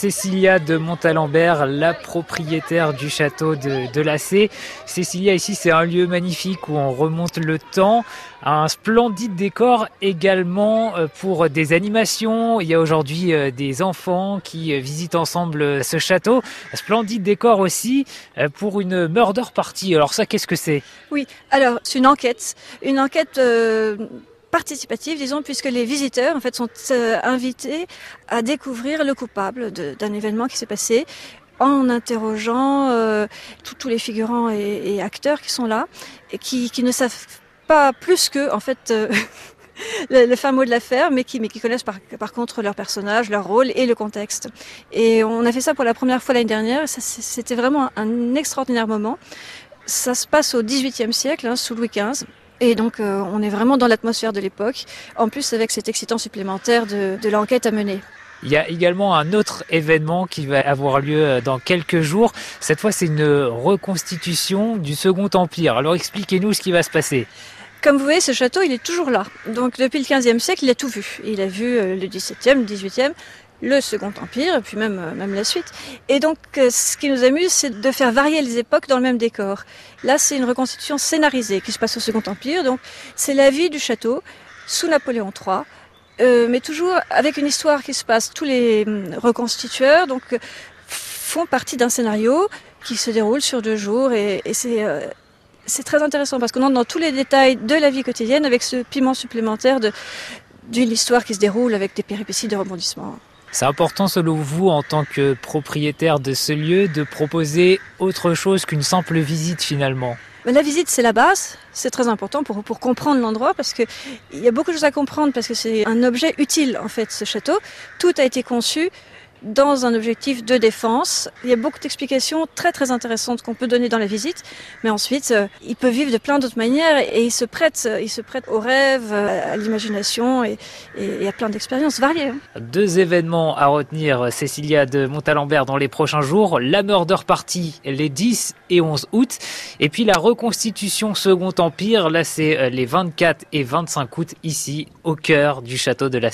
Cécilia de Montalembert, la propriétaire du château de, de. Cécilia, ici, c'est un lieu magnifique où on remonte le temps. Un splendide décor également euh, pour des animations. Il y a aujourd'hui euh, des enfants qui euh, visitent ensemble ce château. Un splendide décor aussi pour une murder party. Alors ça, qu'est-ce que c'est? Oui, alors c'est une enquête. Une enquête participative, disons, puisque les visiteurs en fait sont euh, invités à découvrir le coupable d'un événement qui s'est passé en interrogeant euh, tous les figurants et, acteurs qui sont là et qui, ne savent pas plus que en fait euh, le, fin mot de l'affaire, mais qui, mais qui connaissent par, par contre leur personnage, leur rôle et le contexte. Et on a fait ça pour la première fois l'année dernière. C'était vraiment un, extraordinaire moment. Ça se passe au XVIIIe siècle, hein, sous Louis XV. Et donc, euh, on est vraiment dans l'atmosphère de l'époque, en plus avec cet excitant supplémentaire de, de l'enquête à mener. Il y a également un autre événement qui va avoir lieu euh, dans quelques jours. Cette fois, c'est une reconstitution du Second Empire. Alors, expliquez-nous ce qui va se passer. Comme vous voyez, ce château, il est toujours là. Donc, depuis le 15e siècle, il a tout vu. Il a vu euh, le 17e, le 18e, le Second Empire, et puis même, euh, même la suite. Et donc, euh, ce qui nous amuse, c'est de faire varier les époques dans le même décor. Là, c'est une reconstitution scénarisée qui se passe au Second Empire. Donc, c'est la vie du château sous Napoléon III, euh, mais toujours avec une histoire qui se passe. Tous les hum, reconstitueurs donc, font partie d'un scénario qui se déroule sur deux jours, et, et c'est... c'est très intéressant parce qu'on entre dans tous les détails de la vie quotidienne avec ce piment supplémentaire de, d'une histoire qui se déroule avec des péripéties de rebondissement. C'est important selon vous, en tant que propriétaire de ce lieu, de proposer autre chose qu'une simple visite finalement la visite, c'est la base. C'est très important pour, pour comprendre l'endroit parce qu'il y a beaucoup de choses à comprendre parce que c'est un objet utile, en fait, ce château. Tout a été conçu dans un objectif de défense. Il y a beaucoup d'explications très très intéressantes qu'on peut donner dans la visite, mais ensuite euh, il peut vivre de plein d'autres manières et il se prête, il se prête au rêve, à l'imagination et, à plein d'expériences variées. Hein. Deux événements à retenir, Cécilia de Montalembert dans les prochains jours, la Murder Party les 10 et 11 août, et puis la reconstitution Second Empire, là c'est euh, les 24 et 25 août ici au cœur du château de la.